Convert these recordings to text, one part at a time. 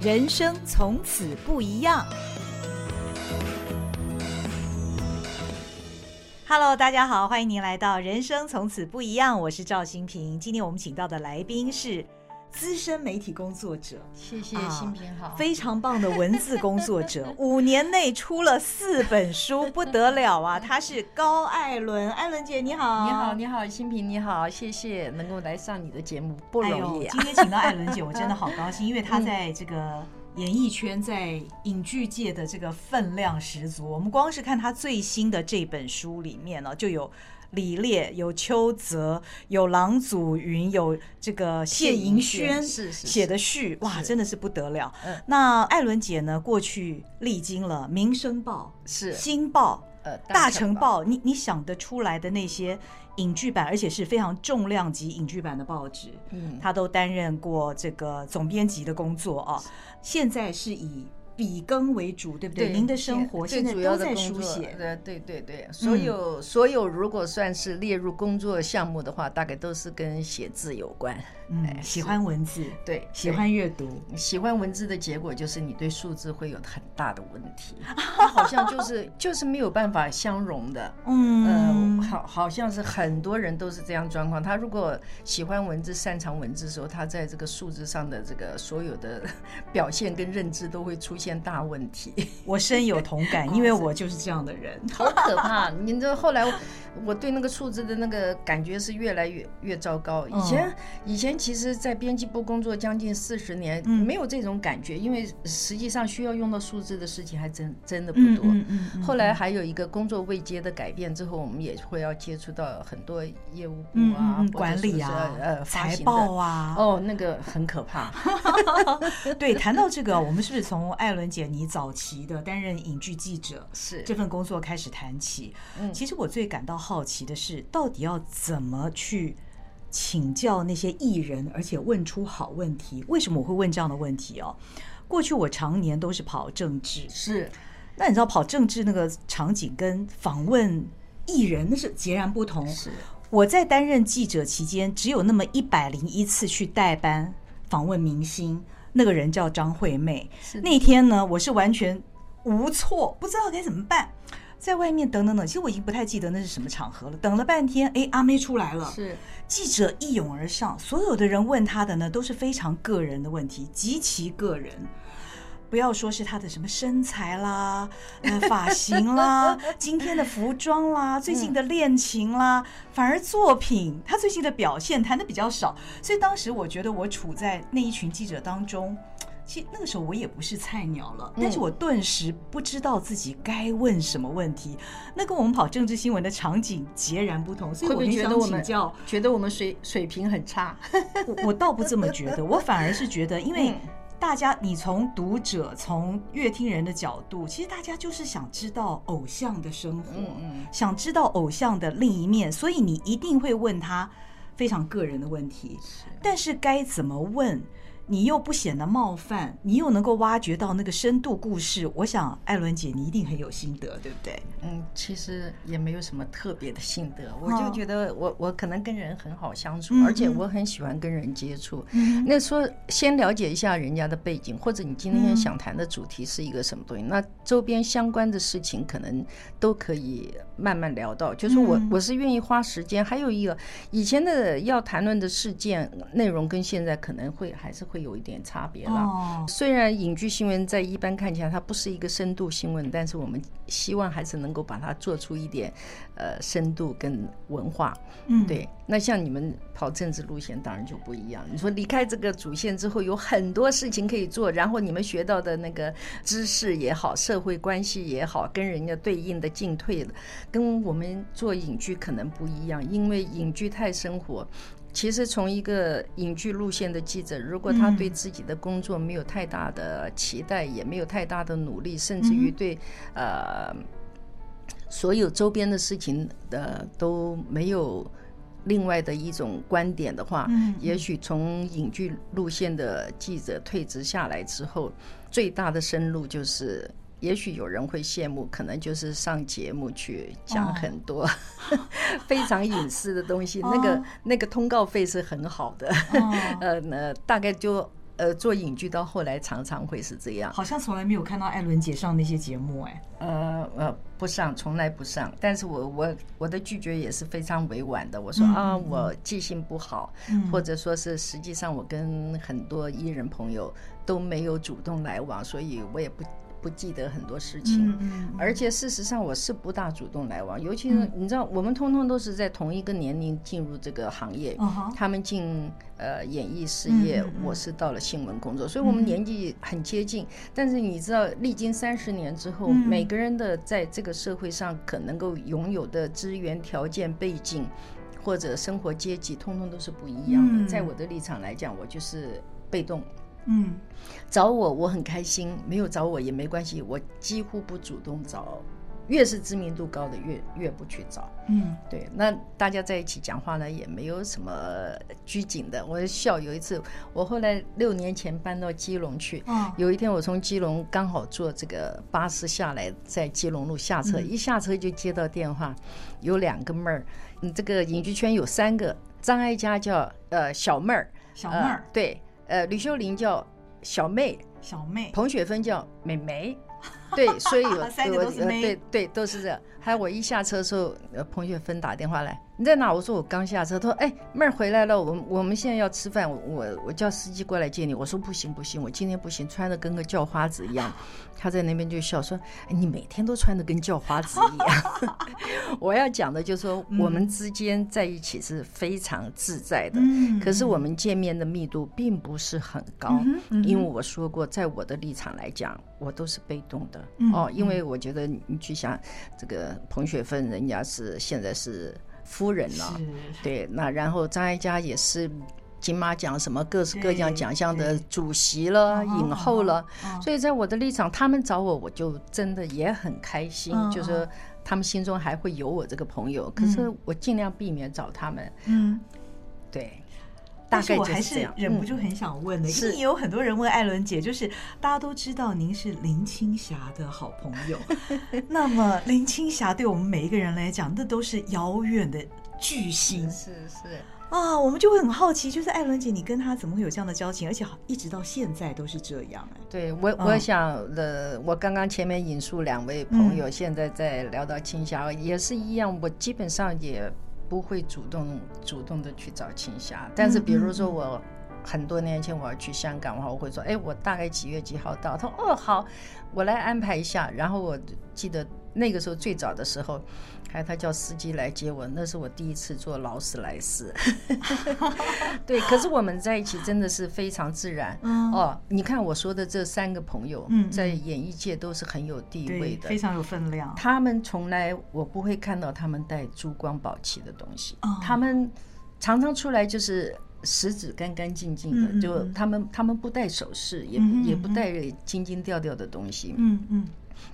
人生从此不一样。Hello，大家好，欢迎您来到《人生从此不一样》，我是赵新平。今天我们请到的来宾是资深媒体工作者，谢谢新平好，非常棒的文字工作者，五年内出了四本书，不得了啊！他是高艾伦，艾伦姐你好，你好，你好，新平你好，谢谢能够来上你的节目，不容易啊。哎、今天请到艾伦姐，我真的好高兴，因为她在这个。演艺圈在影剧界的这个分量十足，我们光是看他最新的这本书里面呢，就有李烈、有邱泽、有郎祖云、有这个谢盈萱写的序，哇，真的是不得了。那艾伦姐呢，过去历经了《民生报》、是《新报》、呃《大成报》，你你想得出来的那些影剧版，而且是非常重量级影剧版的报纸，嗯，他都担任过这个总编辑的工作啊。现在是以笔耕为主，对不对？对，您的生活现在都在书写。对对对对，所有、嗯、所有如果算是列入工作项目的话，大概都是跟写字有关。嗯，喜欢文字，对，喜欢阅读，喜欢文字的结果就是你对数字会有很大的问题，好像就是就是没有办法相容的。嗯，呃、好，好像是很多人都是这样状况。他如果喜欢文字、擅长文字的时候，他在这个数字上的这个所有的表现跟认知都会出现大问题。我深有同感，因为我就是这样的人，好可怕。你知道后来我对那个数字的那个感觉是越来越越糟糕。以前以前。其实，在编辑部工作将近四十年，没有这种感觉，因为实际上需要用到数字的事情还真真的不多。后来还有一个工作位阶的改变之后，我们也会要接触到很多业务部啊、管理啊、呃财报啊。哦，那个很可怕。对，谈到这个，我们是不是从艾伦姐你早期的担任影剧记者是这份工作开始谈起？嗯其实我最感到好奇的是，到底要怎么去。请教那些艺人，而且问出好问题。为什么我会问这样的问题哦？过去我常年都是跑政治，是。那你知道跑政治那个场景跟访问艺人那是截然不同。是。我在担任记者期间，只有那么一百零一次去代班访问明星，那个人叫张惠妹。那天呢，我是完全无措，不知道该怎么办。在外面等等等，其实我已经不太记得那是什么场合了。等了半天，哎，阿妹出来了。是记者一涌而上，所有的人问他的呢，都是非常个人的问题，极其个人。不要说是他的什么身材啦、呃 发型啦、今天的服装啦、最近的恋情啦，反而作品他最近的表现谈的比较少。所以当时我觉得我处在那一群记者当中。其实那个时候我也不是菜鸟了，但是我顿时不知道自己该问什么问题，那跟我们跑政治新闻的场景截然不同，所以我很想请教，觉得我们水水平很差。我我倒不这么觉得，我反而是觉得，因为大家你从读者、从乐听人的角度，其实大家就是想知道偶像的生活，想知道偶像的另一面，所以你一定会问他非常个人的问题，但是该怎么问？你又不显得冒犯，你又能够挖掘到那个深度故事，我想艾伦姐你一定很有心得，对不对？嗯，其实也没有什么特别的心得，我就觉得我我可能跟人很好相处，而且我很喜欢跟人接触。那说先了解一下人家的背景，或者你今天想谈的主题是一个什么东西，那周边相关的事情可能都可以慢慢聊到。就是我我是愿意花时间，还有一个以前的要谈论的事件内容跟现在可能会还是会。有一点差别了。虽然影剧新闻在一般看起来它不是一个深度新闻，但是我们希望还是能够把它做出一点呃深度跟文化。嗯，对。那像你们跑政治路线，当然就不一样。你说离开这个主线之后，有很多事情可以做，然后你们学到的那个知识也好，社会关系也好，跟人家对应的进退，跟我们做影剧可能不一样，因为影剧太生活。其实，从一个影剧路线的记者，如果他对自己的工作没有太大的期待，也没有太大的努力，甚至于对呃所有周边的事情的都没有另外的一种观点的话，也许从影剧路线的记者退职下来之后，最大的深入就是。也许有人会羡慕，可能就是上节目去讲很多、oh. 非常隐私的东西，那个那个通告费是很好的，呃，那大概就呃做影剧到后来常常会是这样。好像从来没有看到艾伦姐上那些节目哎。呃呃，不上，从来不上。但是我我我的拒绝也是非常委婉的。我说、嗯、啊，我记性不好，嗯、或者说是实际上我跟很多艺人朋友都没有主动来往，所以我也不。不记得很多事情，而且事实上我是不大主动来往，尤其是你知道，我们通通都是在同一个年龄进入这个行业，他们进呃演艺事业，我是到了新闻工作，所以我们年纪很接近。但是你知道，历经三十年之后，每个人的在这个社会上可能够拥有的资源条件背景或者生活阶级，通通都是不一样的。在我的立场来讲，我就是被动。嗯，找我我很开心，没有找我也没关系，我几乎不主动找，越是知名度高的越越不去找。嗯，对，那大家在一起讲话呢，也没有什么拘谨的。我笑，有一次我后来六年前搬到基隆去，哦、有一天我从基隆刚好坐这个巴士下来，在基隆路下车，嗯、一下车就接到电话，有两个妹儿，你，这个影剧圈有三个，张艾嘉叫呃小妹儿，小妹儿、呃，对。呃，吕秀玲叫小妹，小妹，彭雪芬叫美眉，对，所以有三个都是妹，对对，都是这。还有我一下车的时候，呃，彭雪芬打电话来。你在哪？我说我刚下车。他说：“哎，妹儿回来了，我我们现在要吃饭，我我我叫司机过来接你。”我说：“不行不行，我今天不行，穿的跟个叫花子一样。”他在那边就笑说：“哎，你每天都穿的跟叫花子一样。”我要讲的就是说，我们之间在一起是非常自在的，可是我们见面的密度并不是很高，因为我说过，在我的立场来讲，我都是被动的哦，因为我觉得你去想这个彭雪芬，人家是现在是。夫人了，对，那然后张艾嘉也是金马奖什么各式各样奖项的主席了，影后了，所以在我的立场，他们找我，我就真的也很开心，就是他们心中还会有我这个朋友，可是我尽量避免找他们。嗯，对。但是我还是忍不住很想问的，因为有很多人问艾伦姐，就是大家都知道您是林青霞的好朋友，那么林青霞对我们每一个人来讲，那都是遥远的巨星，是是啊，我们就会很好奇，就是艾伦姐，你跟她怎么会有这样的交情，而且一直到现在都是这样？哎，对我，我想的，我刚刚前面引述两位朋友，现在在聊到青霞，也是一样，我基本上也。不会主动主动的去找青霞，但是比如说我很多年前我要去香港的话，我会说，哎，我大概几月几号到？他说，哦，好，我来安排一下。然后我记得那个时候最早的时候。还他叫司机来接我，那是我第一次坐劳斯莱斯。对，可是我们在一起真的是非常自然。哦，你看我说的这三个朋友，在演艺界都是很有地位的，非常有分量。他们从来我不会看到他们带珠光宝气的东西，他们常常出来就是食指干干净净的，就他们他们不戴首饰，也也不戴金金调调的东西。嗯嗯。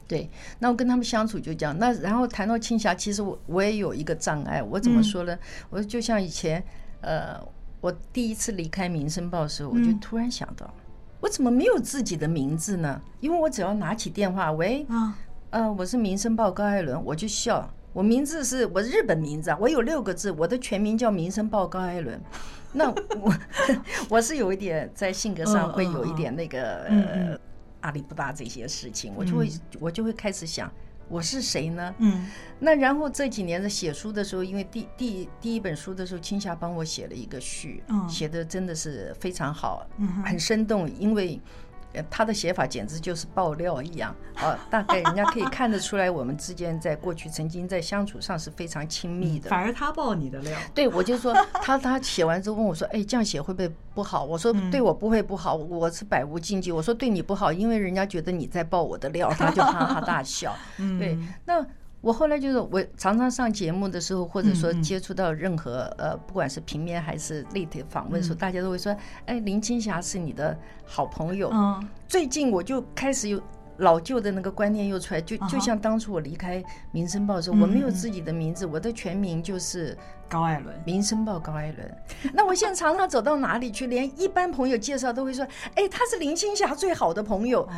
对，那我跟他们相处就这样。那然后谈到青霞，其实我我也有一个障碍。我怎么说呢？嗯、我就像以前，呃，我第一次离开《民生报》的时候，我就突然想到，嗯、我怎么没有自己的名字呢？因为我只要拿起电话，喂，啊、呃，我是《民生报》高艾伦，我就笑。我名字是我日本名字啊，我有六个字，我的全名叫《民生报》高艾伦。那我 我是有一点在性格上会有一点那个。嗯嗯阿里不达这些事情，我就会我就会开始想，我是谁呢？嗯，那然后这几年在写书的时候，因为第第第一本书的时候，青霞帮我写了一个序，写的真的是非常好，很生动，因为。他的写法简直就是爆料一样 啊！大概人家可以看得出来，我们之间在过去曾经在相处上是非常亲密的。反而他爆你的料，对，我就说他他写完之后问我说：“哎，这样写会不会不好？”我说：“对我不会不好，我是百无禁忌。”我说：“对你不好，因为人家觉得你在爆我的料。”他就哈哈大笑。对，那。我后来就是，我常常上节目的时候，或者说接触到任何呃，不管是平面还是立体访问的时候，大家都会说：“哎，林青霞是你的好朋友。”最近我就开始有老旧的那个观念又出来，就就像当初我离开《民生报》的时候，我没有自己的名字，我的全名就是高艾伦，《民生报》高艾伦。那我现在常常走到哪里去，连一般朋友介绍都会说：“哎，他是林青霞最好的朋友。”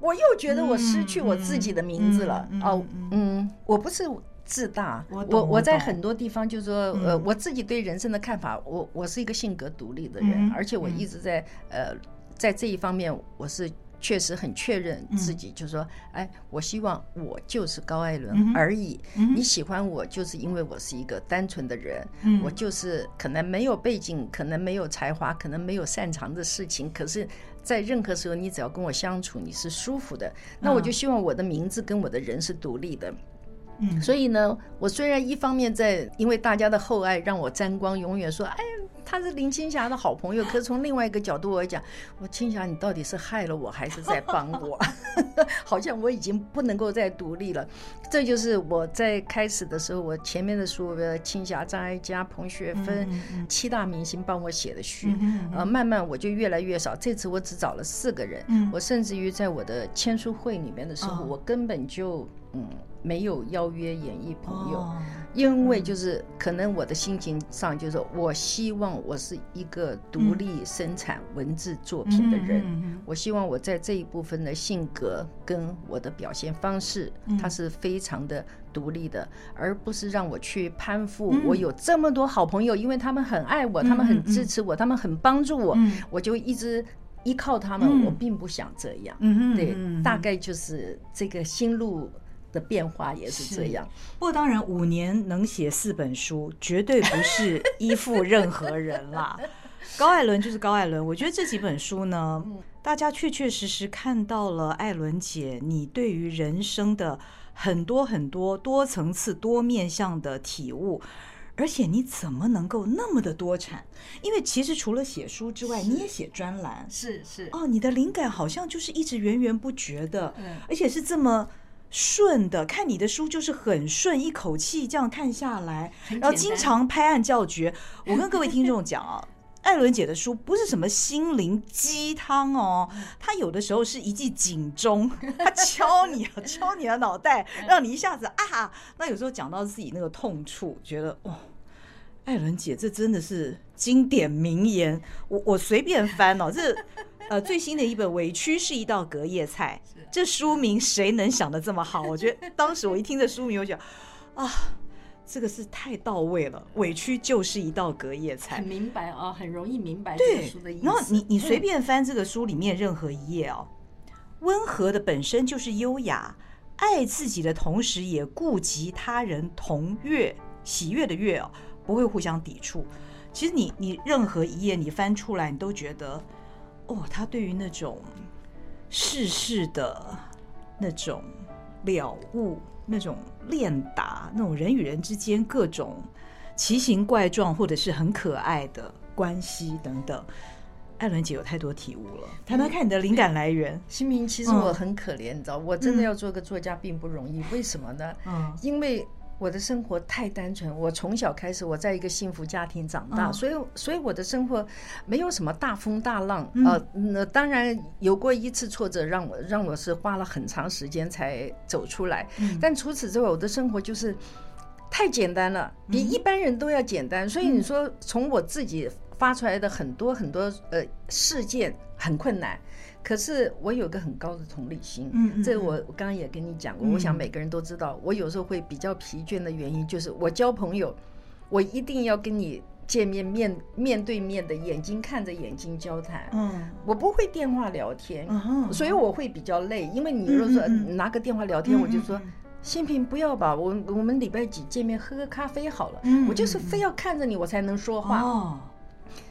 我又觉得我失去我自己的名字了哦，嗯，我不是自大。我我我在很多地方就是说，呃，我自己对人生的看法，我我是一个性格独立的人，而且我一直在呃，在这一方面我是。确实很确认自己，就是说，哎，我希望我就是高艾伦而已。你喜欢我，就是因为我是一个单纯的人。我就是可能没有背景，可能没有才华，可能没有擅长的事情。可是，在任何时候，你只要跟我相处，你是舒服的。那我就希望我的名字跟我的人是独立的。嗯，所以呢，我虽然一方面在因为大家的厚爱让我沾光，永远说，哎，他是林青霞的好朋友。可是从另外一个角度我讲，我青霞，你到底是害了我还是在帮我？好像我已经不能够再独立了。这就是我在开始的时候，我前面的书，青霞、张艾嘉、彭学芬七大明星帮我写的序，呃，慢慢我就越来越少。这次我只找了四个人，我甚至于在我的签书会里面的时候，我根本就嗯。没有邀约演艺朋友，因为就是可能我的心情上就是我希望我是一个独立生产文字作品的人，我希望我在这一部分的性格跟我的表现方式，它是非常的独立的，而不是让我去攀附。我有这么多好朋友，因为他们很爱我，他们很支持我，他们很帮助我，我就一直依靠他们。我并不想这样，对，大概就是这个心路。的变化也是这样，不过当然五年能写四本书，绝对不是依附任何人啦。高艾伦就是高艾伦，我觉得这几本书呢，大家确确实实看到了艾伦姐你对于人生的很多很多多层次、多面向的体悟，而且你怎么能够那么的多产？因为其实除了写书之外，你也写专栏，是是哦，你的灵感好像就是一直源源不绝的，而且是这么。顺的，看你的书就是很顺，一口气这样看下来，然后经常拍案叫绝。我跟各位听众讲啊，艾伦姐的书不是什么心灵鸡汤哦，她有的时候是一记警钟，她敲你啊，敲你的脑袋，让你一下子啊。那有时候讲到自己那个痛处，觉得哦，艾伦姐这真的是经典名言，我我随便翻哦，这。呃，最新的一本《委屈是一道隔夜菜》，这书名谁能想的这么好？我觉得当时我一听这书名，我就想啊，这个是太到位了。委屈就是一道隔夜菜，很明白啊，很容易明白这个书的意思。然后你你随便翻这个书里面任何一页哦，温和的本身就是优雅，爱自己的同时也顾及他人同悦，喜悦的悦哦，不会互相抵触。其实你你任何一页你翻出来，你都觉得。哦，他对于那种世事的那种了悟，那种练达，那种人与人之间各种奇形怪状或者是很可爱的关系等等，艾伦姐有太多体悟了。谈谈看你的灵感来源，新明，其实我很可怜，嗯、你知道，我真的要做个作家并不容易。嗯、为什么呢？嗯，因为。我的生活太单纯，我从小开始我在一个幸福家庭长大，所以所以我的生活没有什么大风大浪啊。那当然有过一次挫折，让我让我是花了很长时间才走出来。但除此之外，我的生活就是太简单了，比一般人都要简单。所以你说从我自己发出来的很多很多呃事件很困难。可是我有个很高的同理心，嗯，这我我刚刚也跟你讲过，我想每个人都知道，我有时候会比较疲倦的原因就是我交朋友，我一定要跟你见面面面对面的眼睛看着眼睛交谈，嗯，我不会电话聊天，所以我会比较累，因为你如果说拿个电话聊天，我就说新平不要吧，我我们礼拜几见面喝个咖啡好了，我就是非要看着你我才能说话。哦。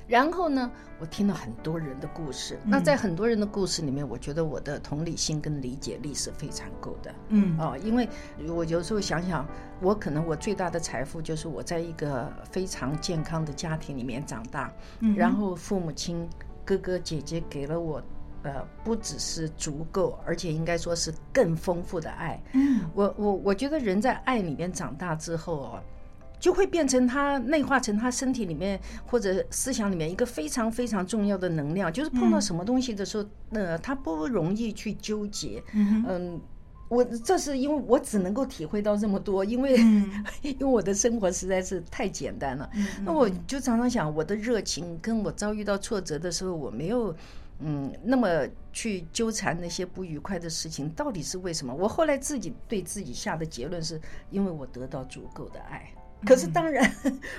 然后呢，我听了很多人的故事。那在很多人的故事里面，我觉得我的同理心跟理解力是非常够的。嗯哦，因为我有时候想想，我可能我最大的财富就是我在一个非常健康的家庭里面长大，嗯然后父母亲哥哥姐姐给了我，呃，不只是足够，而且应该说是更丰富的爱。嗯，我我我觉得人在爱里面长大之后哦。就会变成他内化成他身体里面或者思想里面一个非常非常重要的能量，就是碰到什么东西的时候，呃，他不容易去纠结。嗯，我这是因为我只能够体会到这么多，因为、嗯、因为我的生活实在是太简单了。嗯、那我就常常想，我的热情跟我遭遇到挫折的时候，我没有嗯那么去纠缠那些不愉快的事情，到底是为什么？我后来自己对自己下的结论是，因为我得到足够的爱。可是当然，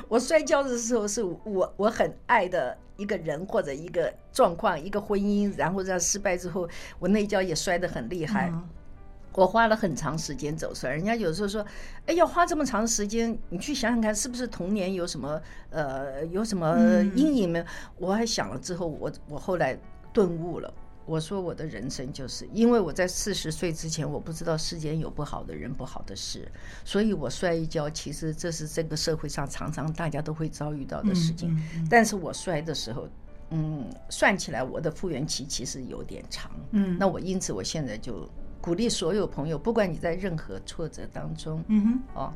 我摔跤的时候是我我很爱的一个人或者一个状况，一个婚姻，然后在失败之后，我那一跤也摔得很厉害。嗯我花了很长时间走出来，人家有时候说：“哎，要花这么长时间，你去想想看，是不是童年有什么呃有什么阴影呢？”我还想了之后，我我后来顿悟了。我说我的人生就是因为我在四十岁之前，我不知道世间有不好的人、不好的事，所以我摔一跤，其实这是这个社会上常常大家都会遭遇到的事情。但是我摔的时候，嗯，算起来我的复原期其实有点长。嗯，那我因此我现在就。鼓励所有朋友，不管你在任何挫折当中，嗯哼，哦，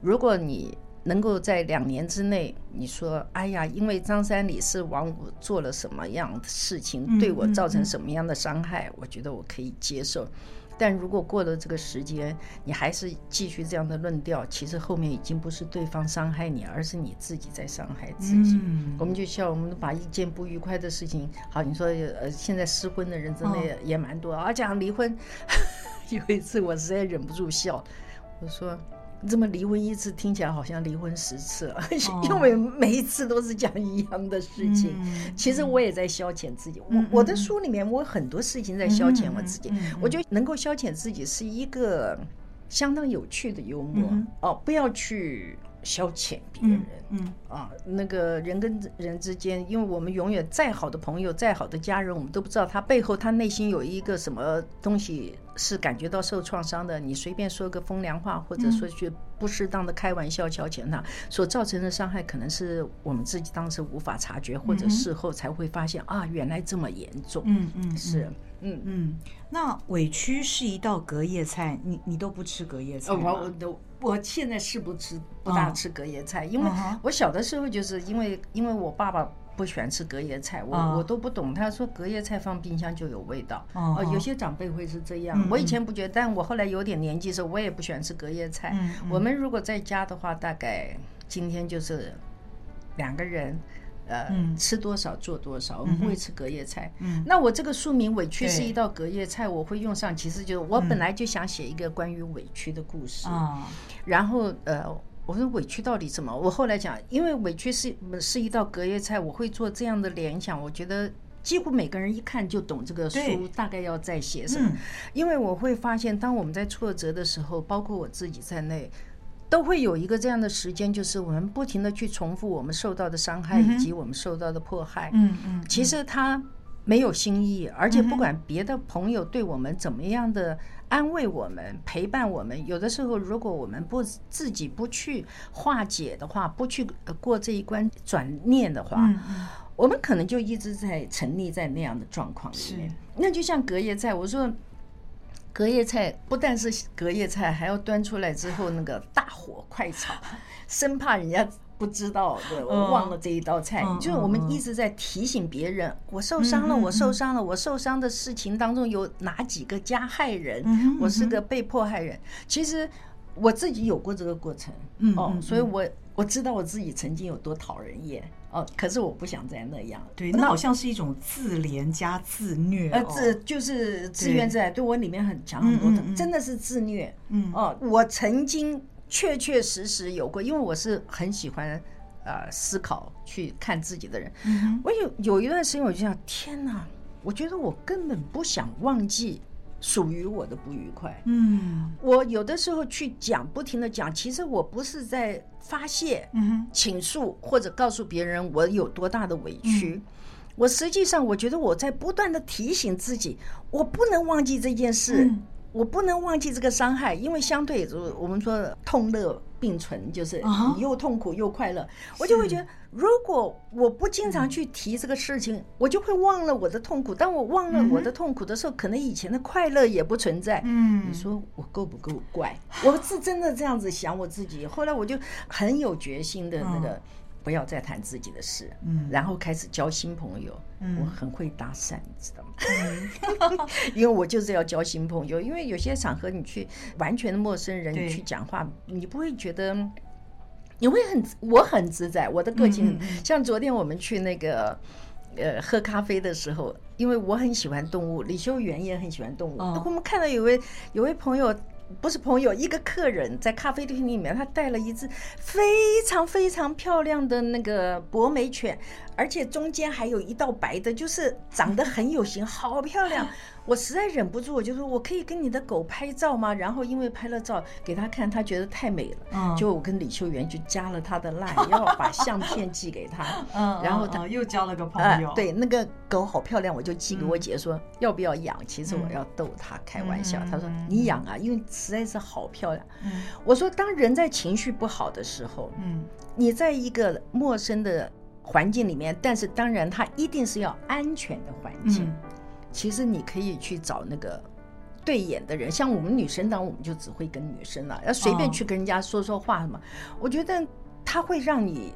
如果你能够在两年之内，你说，哎呀，因为张三李四王五做了什么样的事情，对我造成什么样的伤害，我觉得我可以接受。但如果过了这个时间，你还是继续这样的论调，其实后面已经不是对方伤害你，而是你自己在伤害自己。嗯、我们就像我们把一件不愉快的事情，好，你说呃，现在失婚的人真的也也蛮多，而讲离婚，有一次我实在忍不住笑，我说。这么离婚一次听起来好像离婚十次了，因为每一次都是讲一样的事情。其实我也在消遣自己。我我的书里面我很多事情在消遣我自己。我觉得能够消遣自己是一个相当有趣的幽默哦，不要去。消遣别人，嗯啊，那个人跟人之间，因为我们永远再好的朋友，再好的家人，我们都不知道他背后他内心有一个什么东西是感觉到受创伤的。你随便说个风凉话，或者说句不适当的开玩笑消遣他，所造成的伤害，可能是我们自己当时无法察觉，或者事后才会发现啊，原来这么严重。嗯嗯，是，嗯嗯。那委屈是一道隔夜菜，你你都不吃隔夜菜我都。我现在是不吃，不大吃隔夜菜，因为我小的时候就是因为因为我爸爸不喜欢吃隔夜菜，我我都不懂。他说隔夜菜放冰箱就有味道，哦，有些长辈会是这样。我以前不觉得，但我后来有点年纪的时候，我也不喜欢吃隔夜菜。我们如果在家的话，大概今天就是两个人。呃，吃多少做多少，我们不会吃隔夜菜。嗯，那我这个书名委屈是一道隔夜菜，我会用上。其实就是我本来就想写一个关于委屈的故事。啊，然后呃，我说委屈到底怎么？我后来讲，因为委屈是是一道隔夜菜，我会做这样的联想。我觉得几乎每个人一看就懂这个书大概要在写什么。因为我会发现，当我们在挫折的时候，包括我自己在内。都会有一个这样的时间，就是我们不停的去重复我们受到的伤害以及我们受到的迫害。嗯嗯，其实他没有新意，而且不管别的朋友对我们怎么样的安慰我们、陪伴我们，有的时候如果我们不自己不去化解的话，不去过这一关转念的话，我们可能就一直在沉溺在那样的状况里面。那就像隔夜菜，我说。隔夜菜不但是隔夜菜，还要端出来之后那个大火快炒，生怕人家不知道，对，我忘了这一道菜。就是我们一直在提醒别人，我受伤了，我受伤了，我受伤的事情当中有哪几个加害人？我是个被迫害人。其实我自己有过这个过程，哦，所以我我知道我自己曾经有多讨人厌。哦，可是我不想再那样。对，那好像是一种自怜加自虐。呃，自就是自怨自艾，对我里面很强很多的，真的是自虐。嗯哦，我曾经确确实实有过，因为我是很喜欢呃思考去看自己的人。我有有一段时间，我就想，天哪，我觉得我根本不想忘记。属于我的不愉快，嗯，我有的时候去讲，不停的讲，其实我不是在发泄、倾诉或者告诉别人我有多大的委屈，我实际上我觉得我在不断的提醒自己，我不能忘记这件事。我不能忘记这个伤害，因为相对我们说痛乐并存，就是你又痛苦又快乐。我就会觉得，如果我不经常去提这个事情，我就会忘了我的痛苦。当我忘了我的痛苦的时候，可能以前的快乐也不存在。嗯，你说我够不够怪？我是真的这样子想我自己。后来我就很有决心的那个。不要再谈自己的事，嗯，然后开始交新朋友。嗯，我很会搭讪，你知道吗？因为我就是要交新朋友。因为有些场合你去完全的陌生人，你去讲话，你不会觉得，你会很我很自在。我的个性，像昨天我们去那个呃喝咖啡的时候，因为我很喜欢动物，李修元也很喜欢动物。我们看到有位有位朋友。不是朋友，一个客人在咖啡厅里面，他带了一只非常非常漂亮的那个博美犬，而且中间还有一道白的，就是长得很有型，好漂亮。我实在忍不住，我就说：“我可以跟你的狗拍照吗？”然后因为拍了照给他看，他觉得太美了。嗯，就我跟李秀媛就加了他的 line，要把相片寄给他。嗯，然后他又交了个朋友。对，那个狗好漂亮，我就寄给我姐说要不要养。其实我要逗他开玩笑，他说你养啊，因为实在是好漂亮。我说当人在情绪不好的时候，嗯，你在一个陌生的环境里面，但是当然它一定是要安全的环境。其实你可以去找那个对眼的人，像我们女生，当然我们就只会跟女生了，要随便去跟人家说说话什么。我觉得他会让你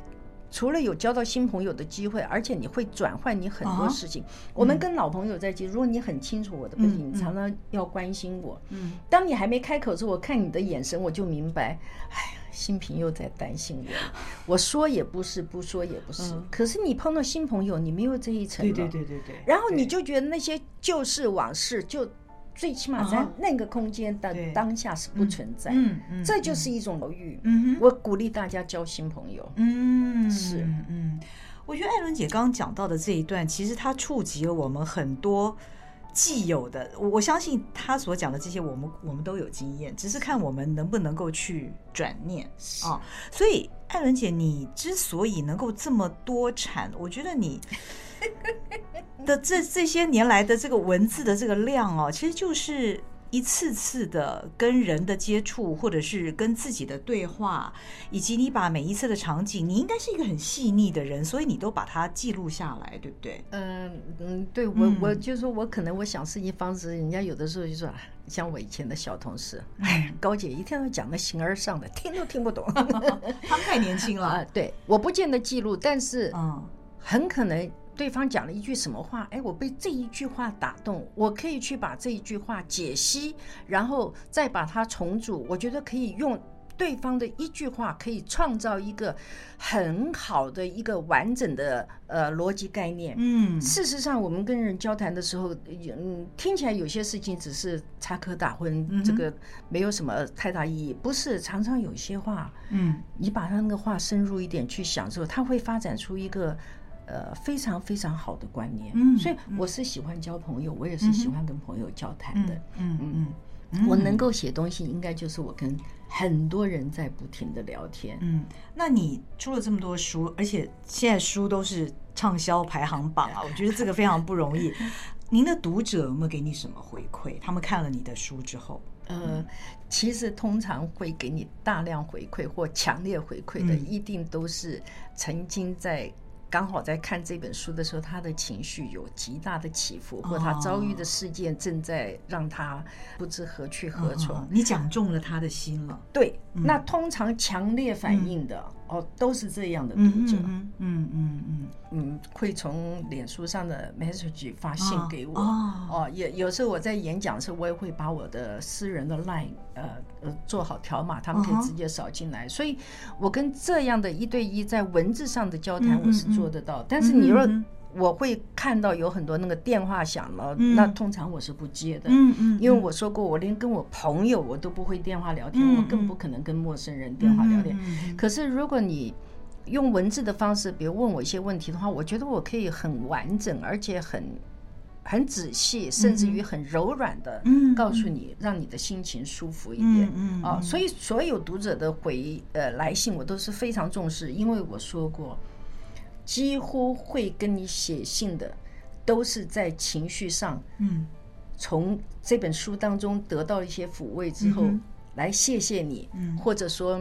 除了有交到新朋友的机会，而且你会转换你很多事情。我们跟老朋友在一起，如果你很清楚我的背景，你常常要关心我。嗯，当你还没开口的时候，我看你的眼神，我就明白，哎呀。新朋友在担心我，我说也不是，不说也不是。可是你碰到新朋友，你没有这一层。对对对对对。然后你就觉得那些旧事往事，就最起码在那个空间的当下是不存在。嗯嗯。这就是一种疗愈。嗯，我鼓励大家交新朋友。嗯，是。嗯，我觉得艾伦姐刚刚讲到的这一段，其实它触及了我们很多。既有的，我相信他所讲的这些，我们我们都有经验，只是看我们能不能够去转念啊。所以，艾伦姐，你之所以能够这么多产，我觉得你的这这些年来的这个文字的这个量哦，其实就是。一次次的跟人的接触，或者是跟自己的对话，以及你把每一次的场景，你应该是一个很细腻的人，所以你都把它记录下来，对不对？嗯嗯，对我我就是说我可能我想事情方式，人家有的时候就说，像我以前的小同事，哎，高姐一天都讲的形而上的，听都听不懂，他们太年轻了 啊。对，我不见得记录，但是嗯，很可能。对方讲了一句什么话？哎，我被这一句话打动，我可以去把这一句话解析，然后再把它重组。我觉得可以用对方的一句话，可以创造一个很好的一个完整的呃逻辑概念。嗯，事实上，我们跟人交谈的时候，嗯，听起来有些事情只是插科打诨，嗯、这个没有什么太大意义。不是，常常有些话，嗯，你把他那个话深入一点去想之后，他会发展出一个。呃，非常非常好的观念，嗯，所以我是喜欢交朋友，我也是喜欢跟朋友交谈的，嗯嗯嗯，我能够写东西，应该就是我跟很多人在不停的聊天，嗯，那你出了这么多书，而且现在书都是畅销排行榜啊，我觉得这个非常不容易。您的读者有没有给你什么回馈？他们看了你的书之后，呃，其实通常会给你大量回馈或强烈回馈的，一定都是曾经在。刚好在看这本书的时候，他的情绪有极大的起伏，或他遭遇的事件正在让他不知何去何从。你讲中了他的心了。对，那通常强烈反应的。哦，都是这样的读者，嗯嗯嗯嗯。嗯，会从脸书上的 message 发信给我，哦，也有时候我在演讲的时候，我也会把我的私人的 line 呃呃做好条码，他们可以直接扫进来，所以我跟这样的一对一在文字上的交谈我是做得到，但是你若我会看到有很多那个电话响了，那通常我是不接的，嗯嗯，因为我说过，我连跟我朋友我都不会电话聊天，我更不可能跟陌生人电话聊天。可是如果你用文字的方式，比如问我一些问题的话，我觉得我可以很完整，而且很很仔细，甚至于很柔软的告诉你，让你的心情舒服一点。嗯啊，所以所有读者的回呃来信，我都是非常重视，因为我说过。几乎会跟你写信的，都是在情绪上，嗯，从这本书当中得到一些抚慰之后，来谢谢你，或者说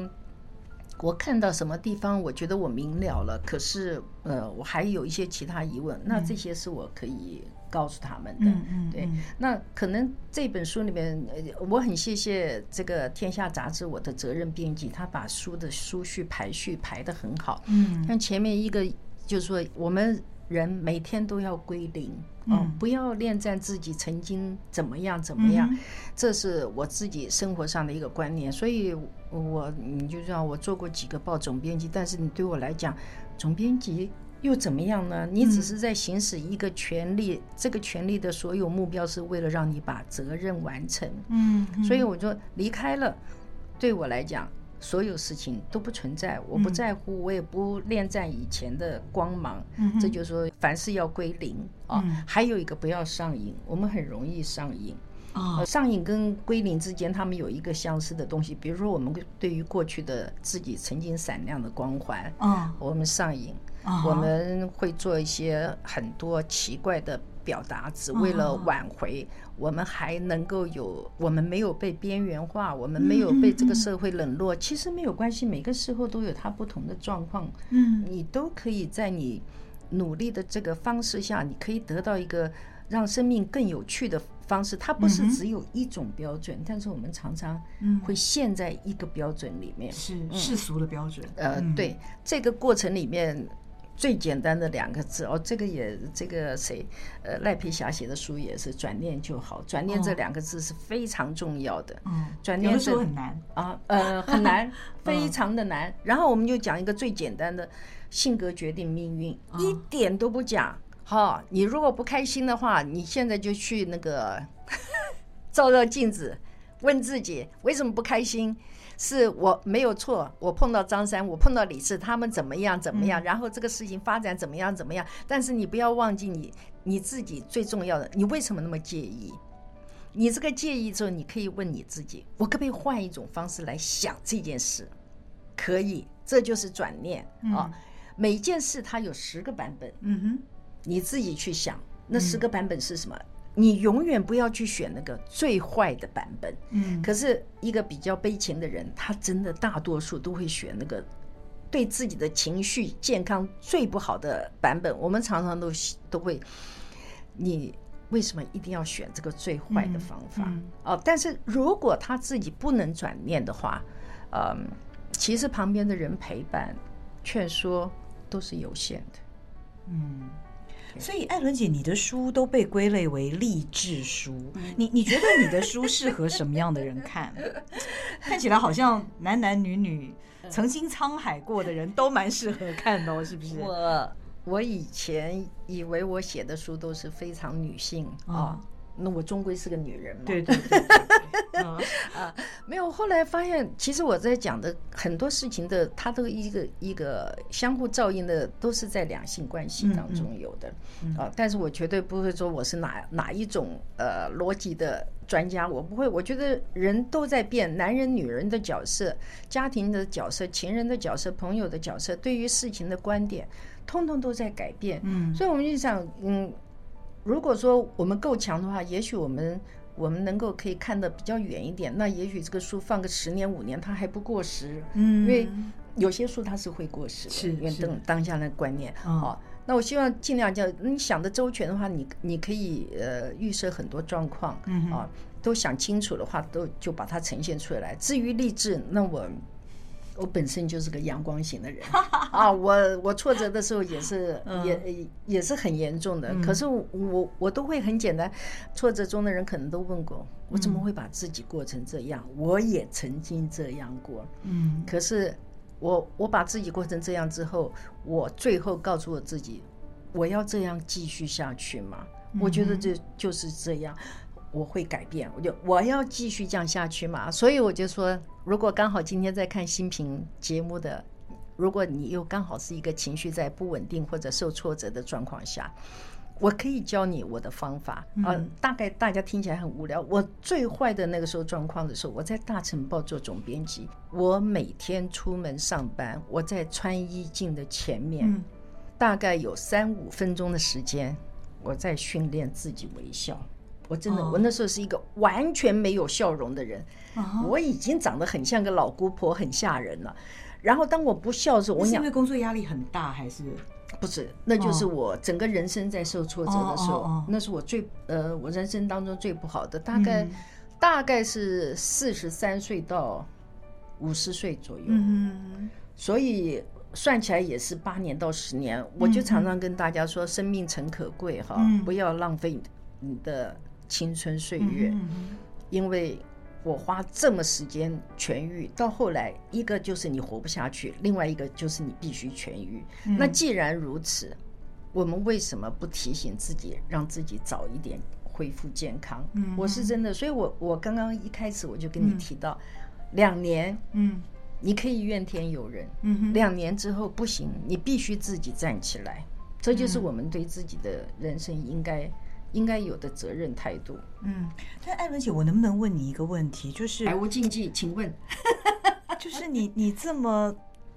我看到什么地方，我觉得我明了了，可是呃，我还有一些其他疑问，那这些是我可以告诉他们的。嗯、对，那可能这本书里面，我很谢谢这个《天下》杂志，我的责任编辑，他把书的书序排序排得很好。嗯，像前面一个就是说，我们人每天都要归零。嗯，不要恋战自己曾经怎么样怎么样，这是我自己生活上的一个观念。所以，我你就像我做过几个报总编辑，但是你对我来讲，总编辑又怎么样呢？你只是在行使一个权利，这个权利的所有目标是为了让你把责任完成。嗯，所以我就离开了，对我来讲。所有事情都不存在，我不在乎，我也不恋战以前的光芒。嗯，这就是说，凡事要归零啊。还有一个，不要上瘾，我们很容易上瘾。啊，上瘾跟归零之间，他们有一个相似的东西。比如说，我们对于过去的自己曾经闪亮的光环，啊，我们上瘾，我们会做一些很多奇怪的。表达只为了挽回，我们还能够有，我们没有被边缘化，我们没有被这个社会冷落。其实没有关系，每个时候都有它不同的状况。嗯，你都可以在你努力的这个方式下，你可以得到一个让生命更有趣的方式。它不是只有一种标准，但是我们常常会陷在一个标准里面，是世俗的标准。呃，对，这个过程里面。最简单的两个字哦，这个也这个谁，呃，赖皮霞写的书也是转念就好。转念这两个字是非常重要的。嗯，转念是很难啊，呃，很难，非常的难。然后我们就讲一个最简单的，性格决定命运，一点都不假。好，你如果不开心的话，你现在就去那个 照照镜子，问自己为什么不开心。是我没有错，我碰到张三，我碰到李四，他们怎么样怎么样，然后这个事情发展怎么样怎么样。但是你不要忘记你你自己最重要的，你为什么那么介意？你这个介意之后，你可以问你自己：我可不可以换一种方式来想这件事？可以，这就是转念啊。每件事它有十个版本，嗯哼，你自己去想，那十个版本是什么？你永远不要去选那个最坏的版本。嗯，可是一个比较悲情的人，他真的大多数都会选那个对自己的情绪健康最不好的版本。我们常常都都会，你为什么一定要选这个最坏的方法？哦，但是如果他自己不能转念的话，嗯，其实旁边的人陪伴、劝说都是有限的。嗯。所以，艾伦姐，你的书都被归类为励志书。你你觉得你的书适合什么样的人看？看起来好像男男女女、曾经沧海过的人都蛮适合看的哦，是不是？我我以前以为我写的书都是非常女性啊。那我终归是个女人嘛。对对对，对。啊，没有。后来发现，其实我在讲的很多事情的，它都一个一个相互照应的，都是在两性关系当中有的。啊，但是我绝对不会说我是哪哪一种呃逻辑的专家，我不会。我觉得人都在变，男人、女人的角色、家庭的角色、情人的角色、朋友的角色，对于事情的观点，通通都在改变。嗯，所以我们就想，嗯。如果说我们够强的话，也许我们我们能够可以看得比较远一点。那也许这个书放个十年五年，它还不过时。嗯，因为有些书它是会过时的，是因为当当下的观念。好，那我希望尽量叫你想的周全的话，你你可以呃预设很多状况，啊，都想清楚的话，都就把它呈现出来。至于励志，那我。我本身就是个阳光型的人啊，我我挫折的时候也是 也也是很严重的，可是我我都会很简单。挫折中的人可能都问过我，怎么会把自己过成这样？我也曾经这样过，嗯，可是我我把自己过成这样之后，我最后告诉我自己，我要这样继续下去吗？我觉得这就是这样。我会改变，我就我要继续这样下去嘛，所以我就说，如果刚好今天在看新品节目的，如果你又刚好是一个情绪在不稳定或者受挫折的状况下，我可以教你我的方法啊。大概大家听起来很无聊。我最坏的那个时候状况的时候，我在大成报做总编辑，我每天出门上班，我在穿衣镜的前面，大概有三五分钟的时间，我在训练自己微笑。我真的，我那时候是一个完全没有笑容的人，我已经长得很像个老姑婆，很吓人了。然后当我不笑的时候，我想因为工作压力很大还是？不是，那就是我整个人生在受挫折的时候，哦、那是我最呃，我人生当中最不好的，大概、嗯、大概是四十三岁到五十岁左右。嗯，所以算起来也是八年到十年。嗯、我就常常跟大家说，生命诚可贵哈，嗯、不要浪费你的青春岁月，嗯、因为。我花这么时间痊愈，到后来一个就是你活不下去，另外一个就是你必须痊愈。嗯、那既然如此，我们为什么不提醒自己，让自己早一点恢复健康？嗯、我是真的，所以我我刚刚一开始我就跟你提到，嗯、两年，嗯，你可以怨天尤人，嗯，两年之后不行，你必须自己站起来，这就是我们对自己的人生应该。应该有的责任态度。嗯，但艾伦姐，我能不能问你一个问题？就是百无禁忌，请问，就是你你这么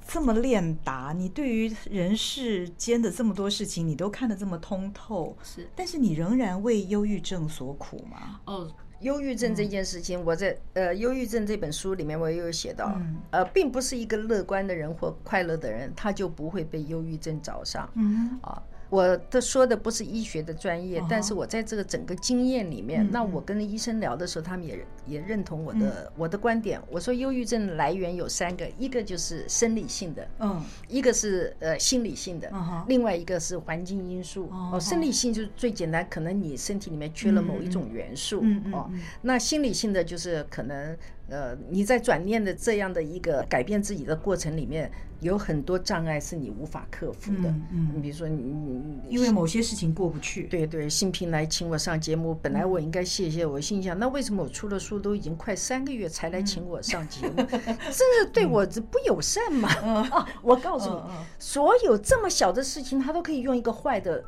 这么练达，你对于人世间的这么多事情，你都看得这么通透，是，但是你仍然为忧郁症所苦吗？哦，忧郁症这件事情，我在呃《忧郁症》这本书里面我也有写到，嗯、呃，并不是一个乐观的人或快乐的人，他就不会被忧郁症找上。嗯啊。我的说的不是医学的专业，但是我在这个整个经验里面，那我跟医生聊的时候，他们也也认同我的我的观点。我说忧郁症的来源有三个，一个就是生理性的，嗯，一个是呃心理性的，另外一个是环境因素。哦，生理性就是最简单，可能你身体里面缺了某一种元素，哦，那心理性的就是可能。呃，你在转念的这样的一个改变自己的过程里面，有很多障碍是你无法克服的。嗯，你比如说你因为某些事情过不去。对对，新平来请我上节目，本来我应该谢谢我，心想那为什么我出了书都已经快三个月才来请我上节目，真是对我这不友善嘛？啊，我告诉你，所有这么小的事情，他都可以用一个坏的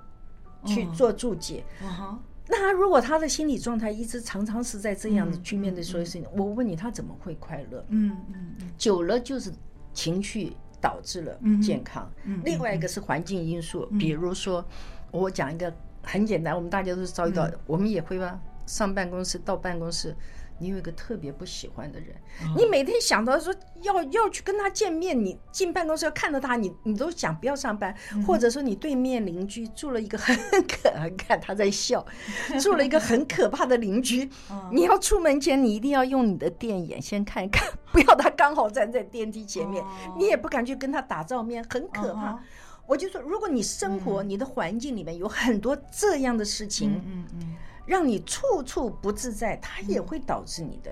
去做注解。那他如果他的心理状态一直常常是在这样的去面对所有事情，我问你，他怎么会快乐？嗯嗯，久了就是情绪导致了健康。另外一个是环境因素，比如说我讲一个很简单，我们大家都是遭遇到，我们也会吧，上办公室到办公室。你有一个特别不喜欢的人，你每天想到说要要去跟他见面，你进办公室要看到他，你你都想不要上班，或者说你对面邻居住了一个 很可，看他在笑，住了一个很可怕的邻居，你要出门前你一定要用你的电眼先看一看，不要他刚好站在电梯前面，你也不敢去跟他打照面，很可怕。我就说，如果你生活你的环境里面有很多这样的事情，嗯嗯。让你处处不自在，它也会导致你的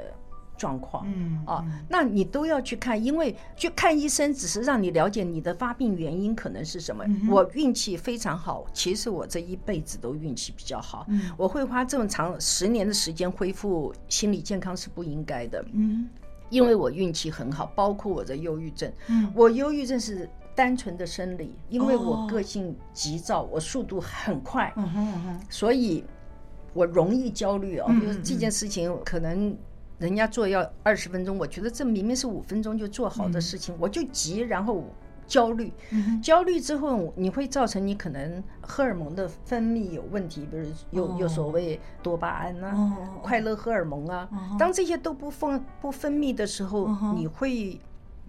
状况。嗯啊，那你都要去看，因为去看医生只是让你了解你的发病原因可能是什么。嗯、我运气非常好，其实我这一辈子都运气比较好。嗯、我会花这么长十年的时间恢复心理健康是不应该的。嗯，因为我运气很好，包括我的忧郁症。嗯，我忧郁症是单纯的生理，因为我个性急躁，我速度很快。嗯哼嗯哼，所以。我容易焦虑哦，就是这件事情可能人家做要二十分钟，我觉得这明明是五分钟就做好的事情，我就急，然后焦虑，焦虑之后你会造成你可能荷尔蒙的分泌有问题，比如有有所谓多巴胺啊、快乐荷尔蒙啊，当这些都不分不分泌的时候，你会。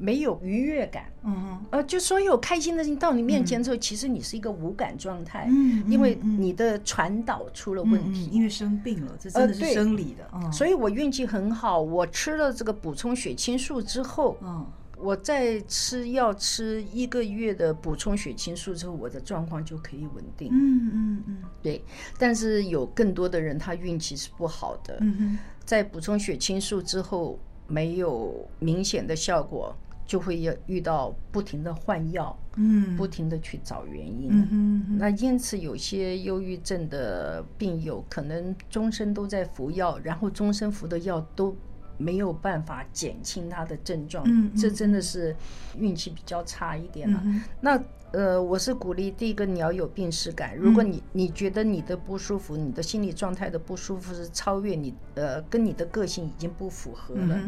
没有愉悦感，嗯哼，呃，就所有开心的事情到你面前之后，其实你是一个无感状态，嗯，因为你的传导出了问题，因为生病了，这真的是生理的，嗯，所以我运气很好，我吃了这个补充血清素之后，嗯，我在吃药吃一个月的补充血清素之后，我的状况就可以稳定，嗯嗯嗯，对，但是有更多的人他运气是不好的，嗯哼，在补充血清素之后没有明显的效果。就会要遇到不停的换药，嗯，不停的去找原因，嗯嗯嗯，那因此有些忧郁症的病友可能终身都在服药，然后终身服的药都没有办法减轻他的症状，嗯，这真的是运气比较差一点了。嗯，那呃，我是鼓励第一个你要有病耻感，如果你你觉得你的不舒服，你的心理状态的不舒服是超越你呃跟你的个性已经不符合了。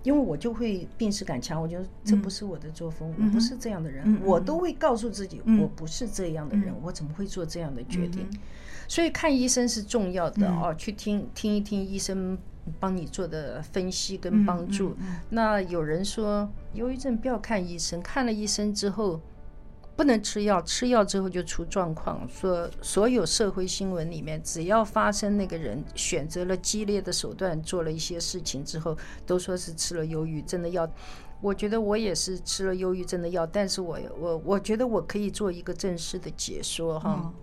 嗯因为我就会病识感强，我觉得这不是我的作风，我不是这样的人，我都会告诉自己，我不是这样的人，我怎么会做这样的决定？所以看医生是重要的哦，去听听一听医生帮你做的分析跟帮助。那有人说，忧郁症不要看医生，看了医生之后不能吃药，吃药之后就出状况。说所有社会新闻里面，只要发生那个人选择了激烈的手段做了一些事情之后，都说是吃了忧郁症的药。我觉得我也是吃了忧郁症的药，但是我我我觉得我可以做一个正式的解说哈。嗯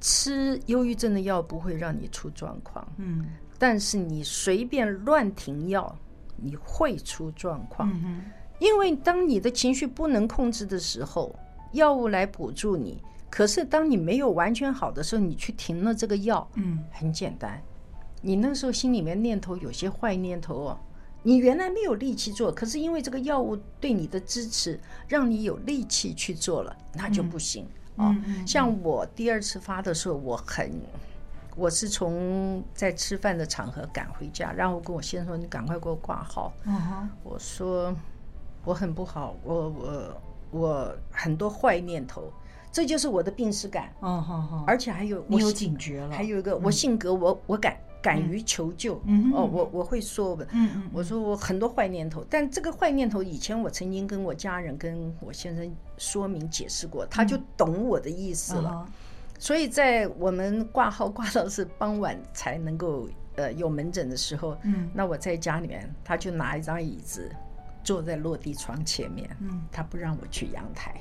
吃忧郁症的药不会让你出状况，嗯，但是你随便乱停药，你会出状况，嗯，因为当你的情绪不能控制的时候，药物来补助你。可是当你没有完全好的时候，你去停了这个药，嗯，很简单，你那时候心里面念头有些坏念头哦，你原来没有力气做，可是因为这个药物对你的支持，让你有力气去做了，那就不行。哦，像我第二次发的时候，我很，我是从在吃饭的场合赶回家，然后跟我先生说：“你赶快给我挂号。”我说我很不好，我我我很多坏念头，这就是我的病史感。而且还有我有警觉了，还有一个我性格，我我敢。敢于求救，嗯、哦，我我会说的，嗯嗯，我说我很多坏念头，但这个坏念头以前我曾经跟我家人、跟我先生说明解释过，他就懂我的意思了。嗯、所以在我们挂号挂到是傍晚才能够呃有门诊的时候，嗯，那我在家里面，他就拿一张椅子坐在落地窗前面，嗯，他不让我去阳台，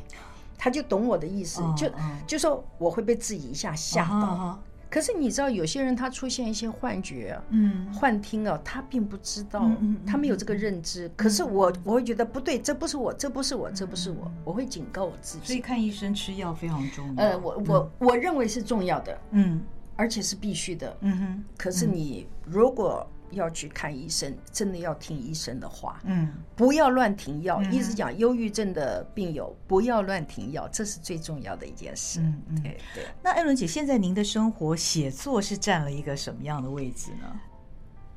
他就懂我的意思，嗯、就就说我会被自己一下吓到。可是你知道，有些人他出现一些幻觉、嗯，幻听啊，他并不知道，他没有这个认知。可是我我会觉得不对，这不是我，这不是我，这不是我，我会警告我自己。所以看医生吃药非常重要。呃，我我我认为是重要的，嗯，而且是必须的，嗯哼。可是你如果要去看医生，真的要听医生的话，嗯，不要乱停药。一直讲忧郁症的病友不要乱停药，这是最重要的一件事。嗯嗯，对对。那艾伦姐，现在您的生活写作是占了一个什么样的位置呢？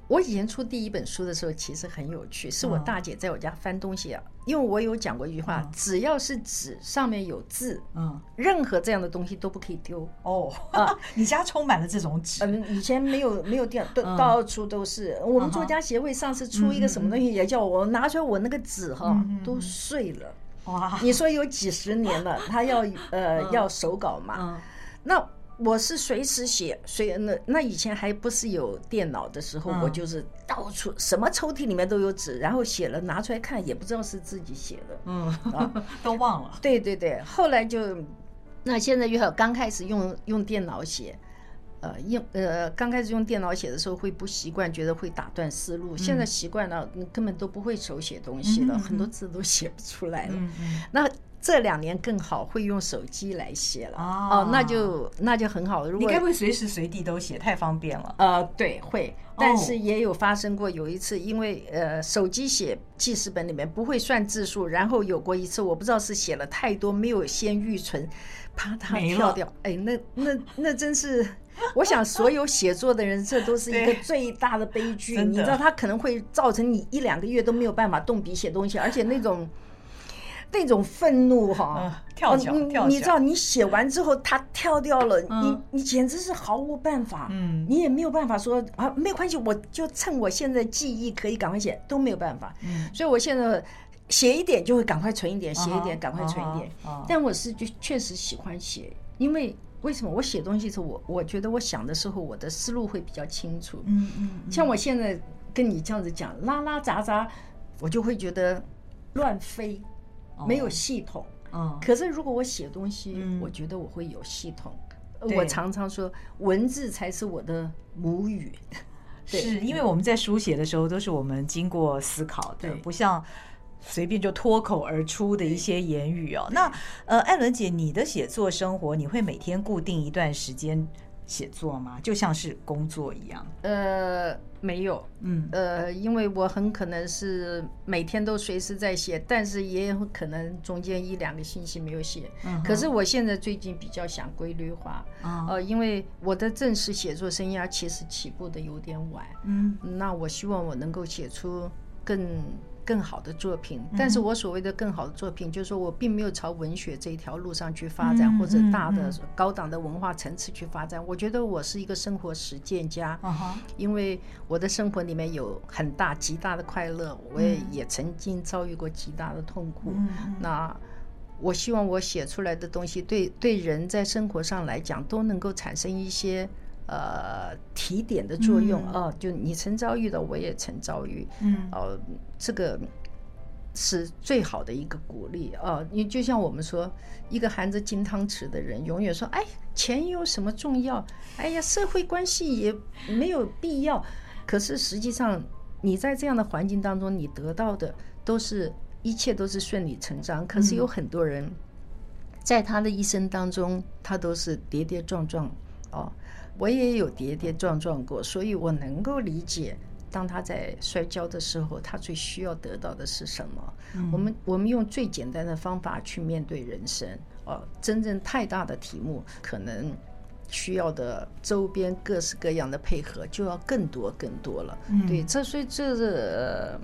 我以前出第一本书的时候，其实很有趣，是我大姐在我家翻东西啊。因为我有讲过一句话，只要是纸上面有字，嗯，任何这样的东西都不可以丢。哦，啊，你家充满了这种纸？嗯，以前没有没有电，都到处都是。我们作家协会上次出一个什么东西，也叫我拿出来，我那个纸哈都碎了。哇，你说有几十年了，他要呃要手稿嘛？那。我是随时写，随那那以前还不是有电脑的时候，嗯、我就是到处什么抽屉里面都有纸，然后写了拿出来看，也不知道是自己写的，嗯啊，都忘了。对对对，后来就那现在又好，刚开始用用电脑写，呃用呃刚开始用电脑写的时候会不习惯，觉得会打断思路。嗯、现在习惯了，根本都不会手写东西了，嗯、很多字都写不出来了。那。这两年更好，会用手机来写了哦，那就那就很好。如果你该不会随时随地都写，太方便了。呃，对，会，但是也有发生过有一次，因为呃手机写记事本里面不会算字数，然后有过一次，我不知道是写了太多没有先预存，啪嗒跳掉。哎，那那那真是，我想所有写作的人，这都是一个 最大的悲剧。你知道，它可能会造成你一两个月都没有办法动笔写东西，而且那种。那种愤怒哈，跳脚，你知道，你写完之后它跳掉了，你你简直是毫无办法，嗯，你也没有办法说啊，没关系，我就趁我现在记忆可以赶快写，都没有办法，嗯，所以我现在写一点就会赶快存一点，写一点赶快存一点，但我是就确实喜欢写，因为为什么？我写东西的时候，我我觉得我想的时候，我的思路会比较清楚，嗯嗯，像我现在跟你这样子讲，拉拉杂杂，我就会觉得乱飞。没有系统，嗯，可是如果我写东西，我觉得我会有系统。我常常说，文字才是我的母语，是因为我们在书写的时候都是我们经过思考的，不像随便就脱口而出的一些言语哦。那呃，艾伦姐，你的写作生活，你会每天固定一段时间写作吗？就像是工作一样？呃。没有，嗯，呃，因为我很可能是每天都随时在写，但是也有可能中间一两个星期没有写。嗯，可是我现在最近比较想规律化，啊，呃，因为我的正式写作生涯其实起步的有点晚，嗯，那我希望我能够写出更更好的作品。但是我所谓的更好的作品，就是说我并没有朝文学这一条路上去发展，或者大的高档的文化层次去发展。我觉得我是一个生活实践家，因为我的生活里面有很大极大的快乐，我也也曾经遭遇过极大的痛苦。那我希望我写出来的东西对，对对人在生活上来讲都能够产生一些呃提点的作用啊。就你曾遭遇的，我也曾遭遇，嗯，哦，这个是最好的一个鼓励啊。你就像我们说，一个含着金汤匙的人，永远说：“哎，钱有什么重要？哎呀，社会关系也没有必要。”可是实际上，你在这样的环境当中，你得到的都是。一切都是顺理成章，可是有很多人，在他的一生当中，他都是跌跌撞撞。哦，我也有跌跌撞撞过，所以我能够理解，当他在摔跤的时候，他最需要得到的是什么。我们我们用最简单的方法去面对人生。哦，真正太大的题目，可能需要的周边各式各样的配合就要更多更多了。对，这所以这是。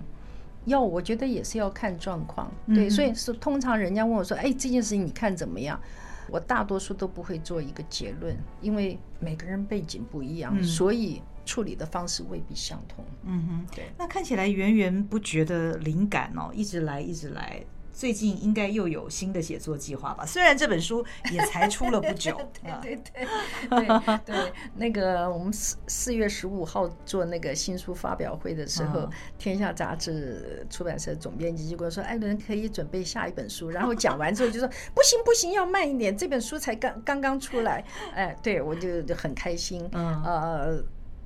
要我觉得也是要看状况，对，所以是通常人家问我说：“哎，这件事情你看怎么样？”我大多数都不会做一个结论，因为每个人背景不一样，所以处理的方式未必相同。嗯哼，对。那看起来源源不绝的灵感哦，一直来，一直来。最近应该又有新的写作计划吧？虽然这本书也才出了不久。对对对对对，那个我们四四月十五号做那个新书发表会的时候，天下杂志出版社总编辑就跟我说：“艾伦可以准备下一本书。”然后讲完之后就说：“不行不行，要慢一点，这本书才刚刚刚出来。”哎，对我就很开心。嗯呃，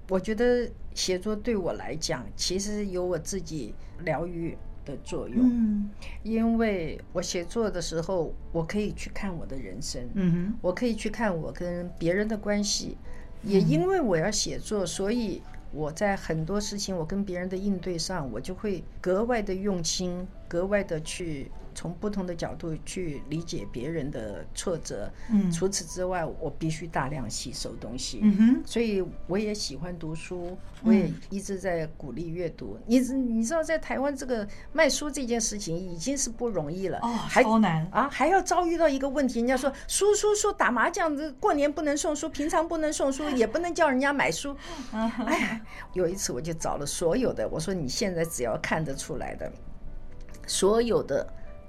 我觉得写作对我来讲，其实有我自己疗愈的作用，嗯，因为我写作的时候，我可以去看我的人生，嗯哼，我可以去看我跟别人的关系，也因为我要写作，所以我在很多事情，我跟别人的应对上，我就会格外的用心，格外的去。从不同的角度去理解别人的挫折。嗯，除此之外，我必须大量吸收东西。嗯哼，所以我也喜欢读书，我也一直在鼓励阅读。你你知道，在台湾这个卖书这件事情已经是不容易了。哦，超难啊！还要遭遇到一个问题，人家说书书书打麻将，这过年不能送书，平常不能送书，也不能叫人家买书。哎，有一次我就找了所有的，我说你现在只要看得出来的，所有的。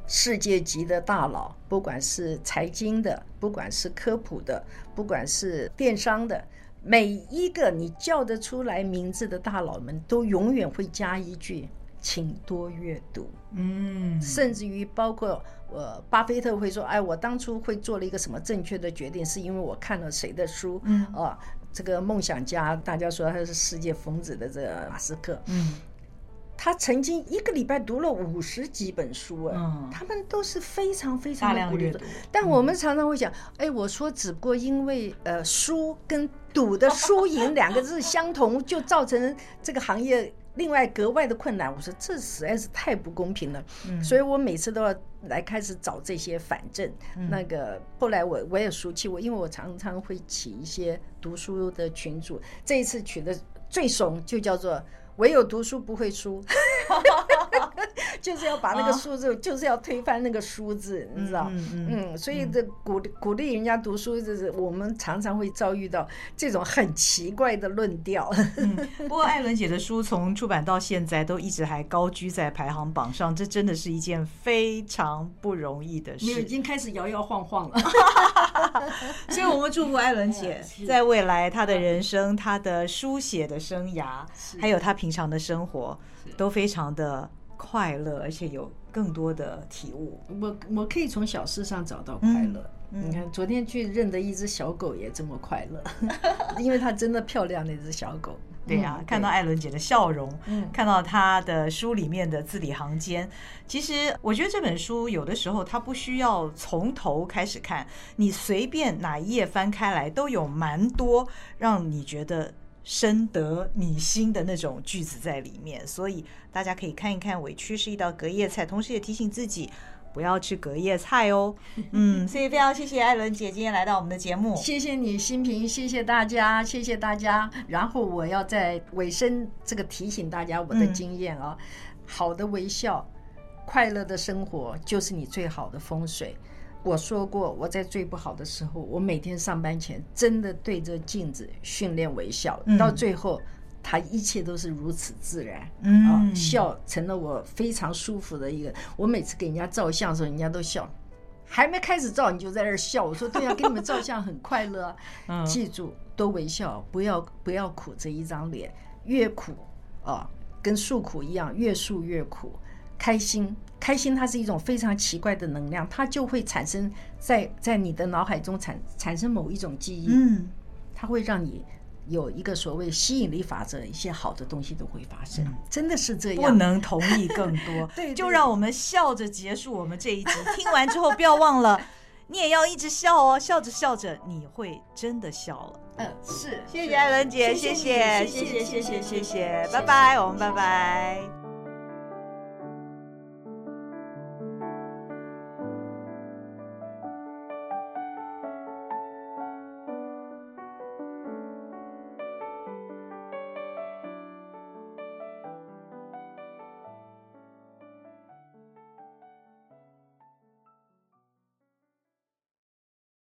世界级的大佬，不管是财经的，不管是科普的，不管是电商的，每一个你叫得出来名字的大佬们，都永远会加一句：“请多阅读。”嗯，甚至于包括呃，巴菲特会说：“哎，我当初会做了一个什么正确的决定，是因为我看了谁的书。”嗯，啊，这个梦想家，大家说他是世界疯子的这个马斯克。嗯。他曾经一个礼拜读了五十几本书，哎，他们都是非常非常的鼓励的。但我们常常会讲，哎，我说只不过因为呃，输跟赌的输赢两个字相同，就造成这个行业另外格外的困难。我说这实在是太不公平了，所以我每次都要来开始找这些反证。那个后来我我也熟悉我，因为我常常会起一些读书的群组，这一次取的最怂就叫做。唯有读书不会输，就是要把那个数字，就是要推翻那个数字，你知道？嗯，所以这鼓励鼓励人家读书，就是我们常常会遭遇到这种很奇怪的论调。嗯，不过艾伦姐的书从出版到现在都一直还高居在排行榜上，这真的是一件非常不容易的事。你已经开始摇摇晃晃了，所以我们祝福艾伦姐在未来她的人生、她的书写的生涯，还有她。平常的生活都非常的快乐，而且有更多的体悟。我我可以从小事上找到快乐。嗯，你看，昨天去认的一只小狗也这么快乐，因为它真的漂亮，那只小狗。对呀，看到艾伦姐的笑容，看到她的书里面的字里行间，其实我觉得这本书有的时候它不需要从头开始看，你随便哪一页翻开来，都有蛮多让你觉得。深得你心的那种句子在里面，所以大家可以看一看。委屈是一道隔夜菜，同时也提醒自己不要吃隔夜菜哦。嗯，所以非常谢谢艾伦姐今天来到我们的节目，谢谢你，新平，谢谢大家，谢谢大家。然后我要在尾声这个提醒大家我的经验啊。好的微笑，快乐的生活就是你最好的风水。我说过，我在最不好的时候，我每天上班前真的对着镜子训练微笑，嗯、到最后，他一切都是如此自然。嗯、啊，笑成了我非常舒服的一个。我每次给人家照相的时候，人家都笑，还没开始照你就在那儿笑。我说对呀、啊，给你们照相很快乐。嗯、记住，多微笑，不要不要苦着一张脸，越苦啊，跟诉苦一样，越诉越苦。开心，开心，它是一种非常奇怪的能量，它就会产生在在你的脑海中产产生某一种记忆，嗯，它会让你有一个所谓吸引力法则，一些好的东西都会发生，嗯、真的是这样。不能同意更多，对，对，就让我们笑着结束我们这一集。听完之后不要忘了，你也要一直笑哦，笑着笑着你会真的笑了。嗯，是，谢谢艾伦姐，谢谢，谢谢，谢谢，谢谢，拜拜，我们拜拜。